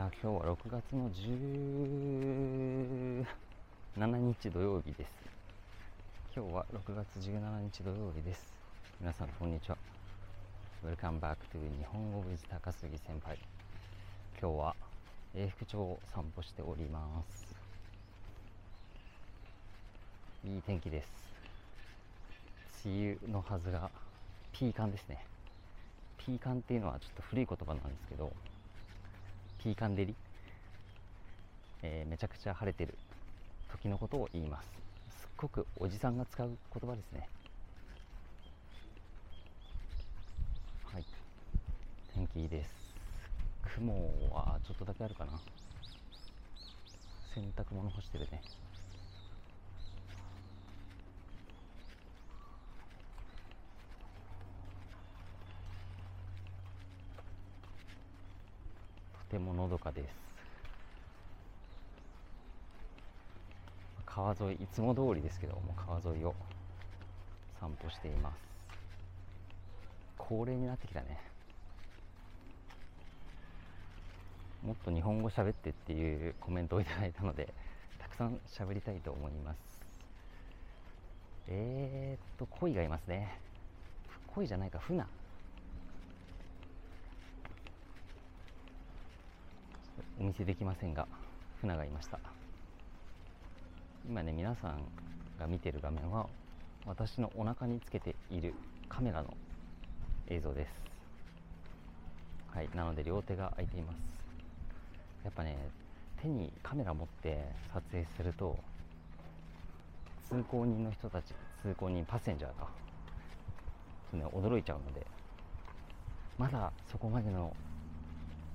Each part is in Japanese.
さあ今日は6月の17日土曜日です。今日は6月17日土曜日です。皆さんこんにちは。Welcome back to 日本語 with 高杉先輩。今日は永福町を散歩しております。いい天気です。梅雨のはずがピーカンですね。ピーカンっていうのはちょっと古い言葉なんですけどピーカンデリ、えー、めちゃくちゃ晴れてる。時のことを言います。すっごくおじさんが使う言葉ですね。はい。天気いいです。雲はちょっとだけあるかな。洗濯物干してるね。てものどかです。川沿いいつも通りですけども川沿いを散歩しています。恒例になってきたね。もっと日本語喋ってっていうコメントをいただいたのでたくさん喋りたいと思います。えー、っと鯉がいますね。鯉じゃないか船お見せできませんが船がいました。今ね皆さんが見てる画面は私のお腹につけているカメラの映像です。はいなので両手が空いています。やっぱね手にカメラ持って撮影すると通行人の人たち通行人パッセンジャーがね驚いちゃうのでまだそこまでの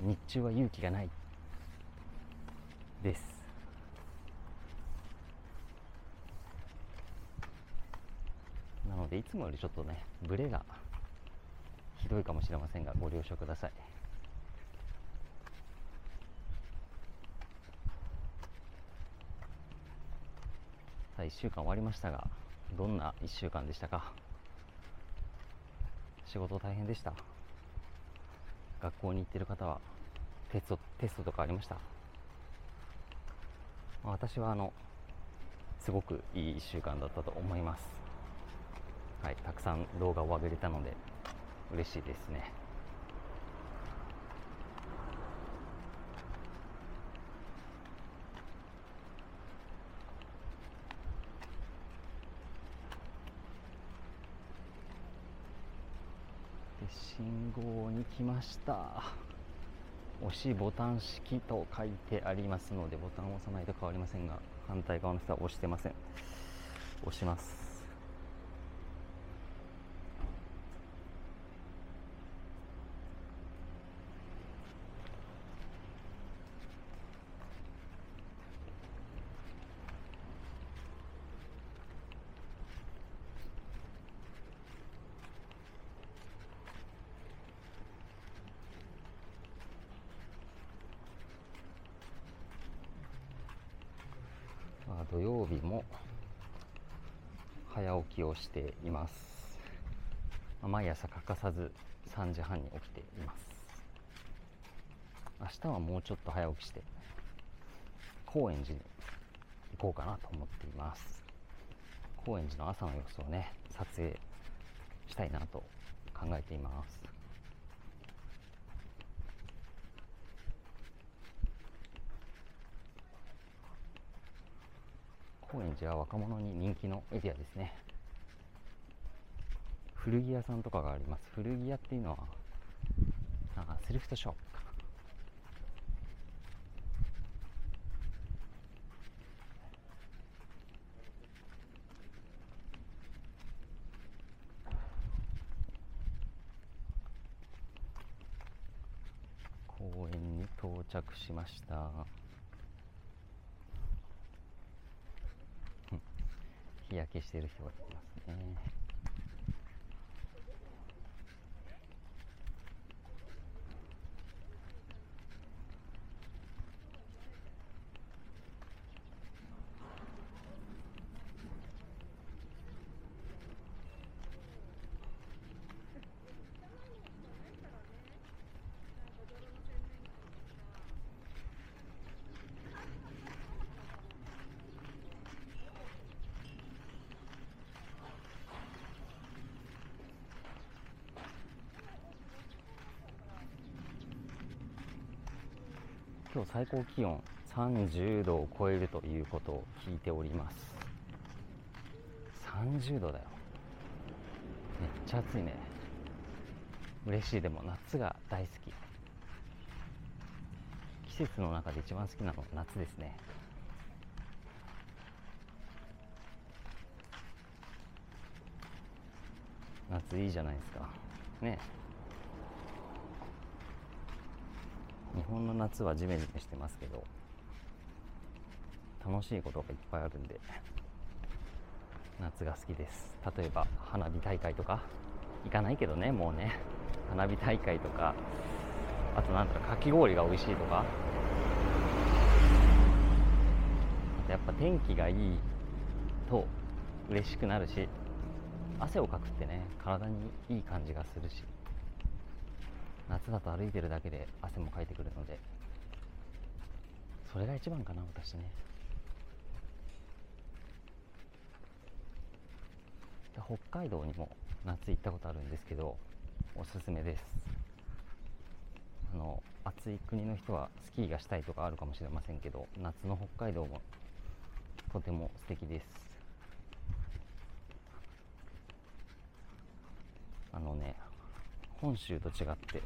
日中は勇気がないです。なのでいつもよりちょっとねブレがひどいかもしれませんがご了承ください。さあ1週間終わりましたがどんな1週間でしたか？仕事大変でした？学校に行ってる方はテストテストとかありました？私はあのすごくいい1週間だったと思います。はいたくさん動画を上げれたので嬉しいですね。で信号に来ました。押しボタン式と書いてありますのでボタンを押さないと変わりませんが反対側の人は押してません。押しますまあ、土曜日も早起きをしています、まあ、毎朝欠かさず3時半に起きています。明日はもうちょっと早起きして高円寺に行こうかなと思っています。高円寺の朝の様子をね撮影したいなと考えています。高円寺は若者に人気のエリアですね。古着屋さんとかがあります。古着屋っていうのはあセルフトショップか公園に到着しました。日焼けしてる人がいますね。今日最高気温30度を超えるということを聞いております。30度だよ。めっちゃ暑いね。嬉しい。でも夏が大好き。季節の中で一番好きなの夏ですね。夏いいじゃないですか。ね。日本の夏はジメジメしてますけど楽しいことがいっぱいあるんで夏が好きです。例えば花火大会とか行かないけどねもうね。花火大会とかあとなんだろうかき氷が美味しいとか。あとやっぱ天気がいいと嬉しくなるし汗をかくってね体にいい感じがするし。夏だと歩いてるだけで汗もかいてくるのでそれが一番かな私ね。北海道にも夏行ったことあるんですけどおすすめです。あの暑い国の人はスキーがしたいとかあるかもしれませんけど夏の北海道もとても素敵です。あのね本州と違って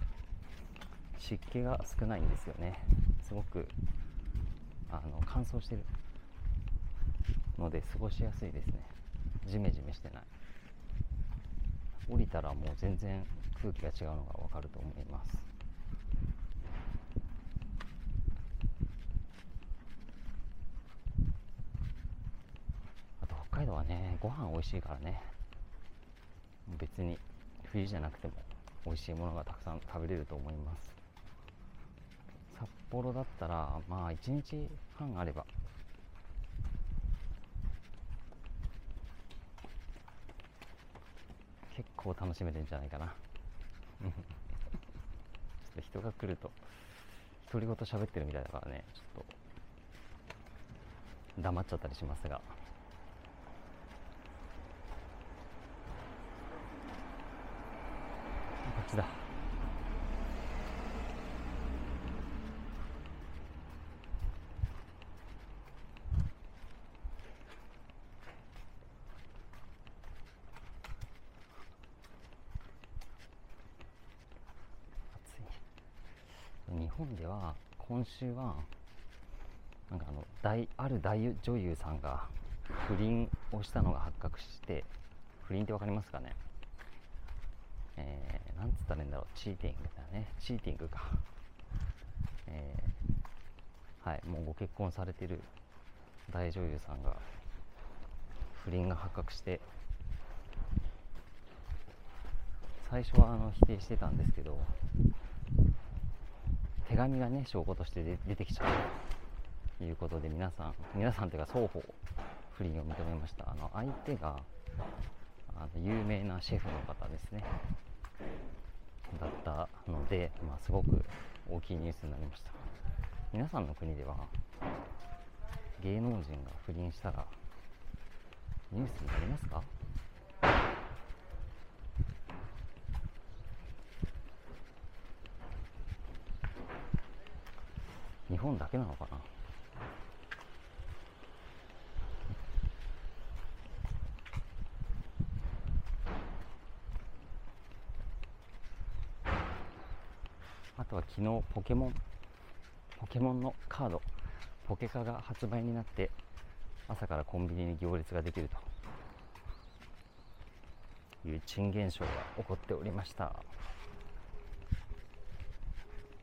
湿気が少ないんですよね。すごくあの乾燥してるので過ごしやすいですね。ジメジメしてない。降りたらもう全然空気が違うのがわかると思います。あと北海道はねご飯美味しいからね。別に冬じゃなくても美味しいものがたくさん食べれると思います。札幌だったらまあ1日半あれば。結構楽しめるんじゃないかな。ちょっと人が来ると独り言喋ってるみたいだからね。ちょっと黙っちゃったりしますがこっちだ。日本では今週はなんかあの大ある大女優さんが不倫をしたのが発覚して不倫って分かりますかね？えー、なんつったらいいんだろう。チーティングだね。チーティングか。えー、はい。もうご結婚されてる大女優さんが不倫が発覚して最初はあの否定してたんですけど手紙がね証拠として出てきちゃうということで皆さん皆さんというか双方不倫を認めました。あの相手があの有名なシェフの方ですね。だったので、まあ、すごく大きいニュースになりました。皆さんの国では芸能人が不倫したらニュースになりますか？日本だけなのかなあとは昨日ポケモンポケモンのカードポケカが発売になって朝からコンビニに行列ができると。いう珍現象が起こっておりました。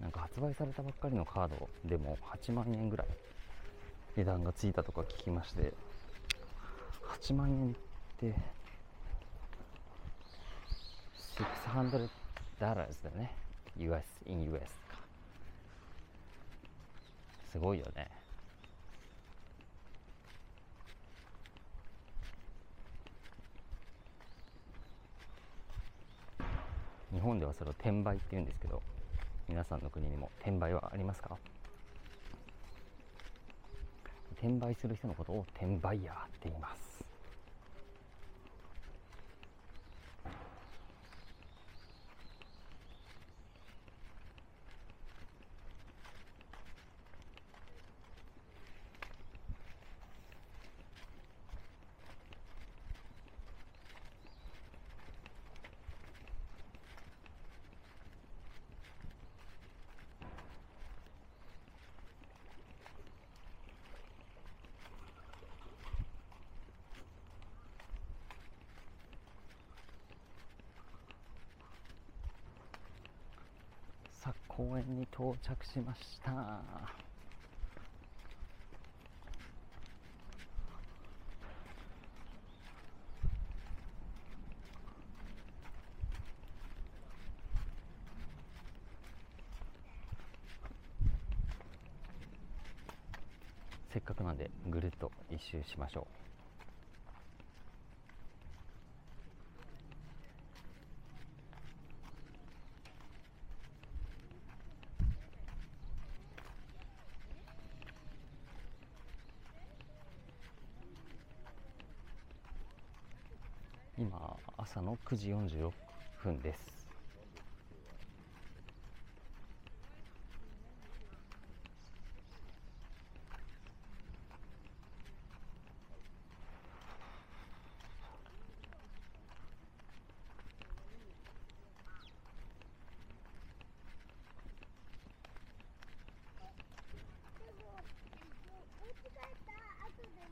なんか発売されたばっかりのカードでも8万円ぐらい値段がついたとか聞きまして8万円って600ダラーズだよね US in US すごいよね。日本ではそれを転売って言うんですけど皆さんの国にも転売はありますか？転売する人のことを転売ヤーって言います。公園に到着しました。せっかくなんでぐるっと一周しましょう。今朝の9時46分です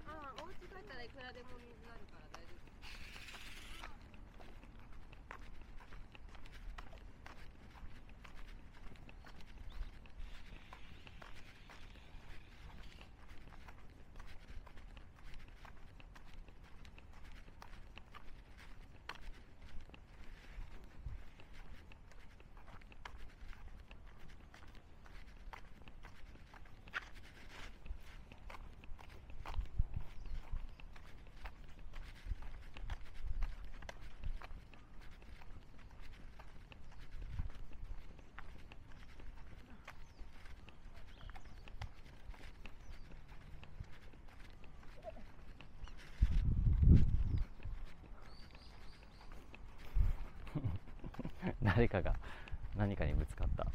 ああ、お家帰ったらいくらでも水あるから大丈夫。誰かが何かにぶつかった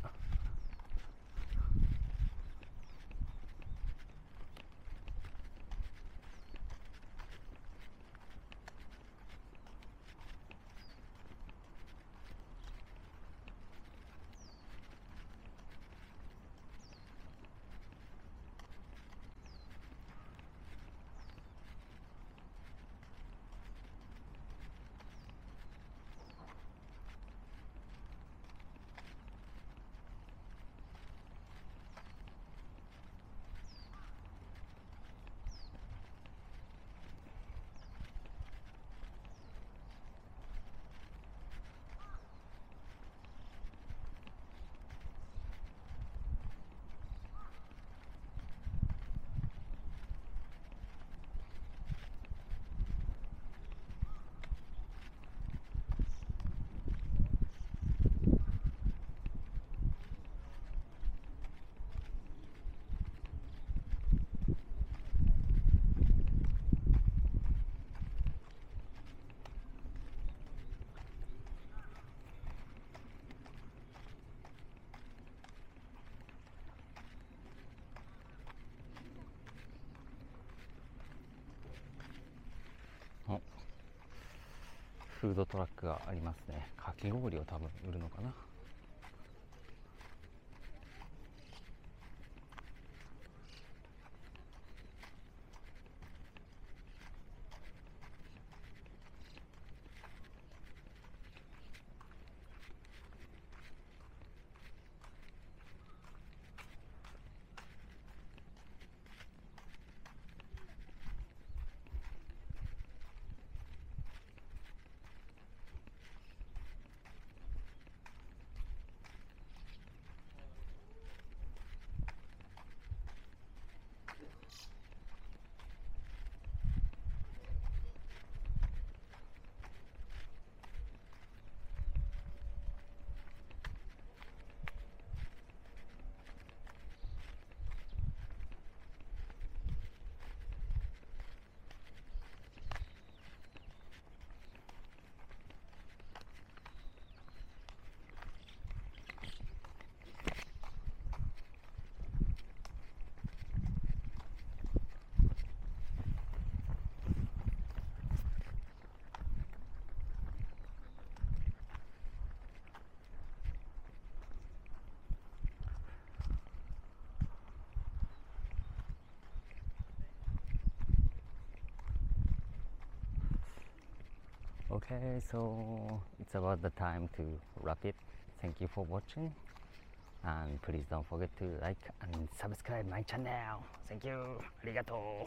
おフードトラックがありますね。かき氷を多分売るのかな。okay so it's about the time to wrap it. Thank you for watching. And please don't forget to like and subscribe my channel. Thank you. Arigato.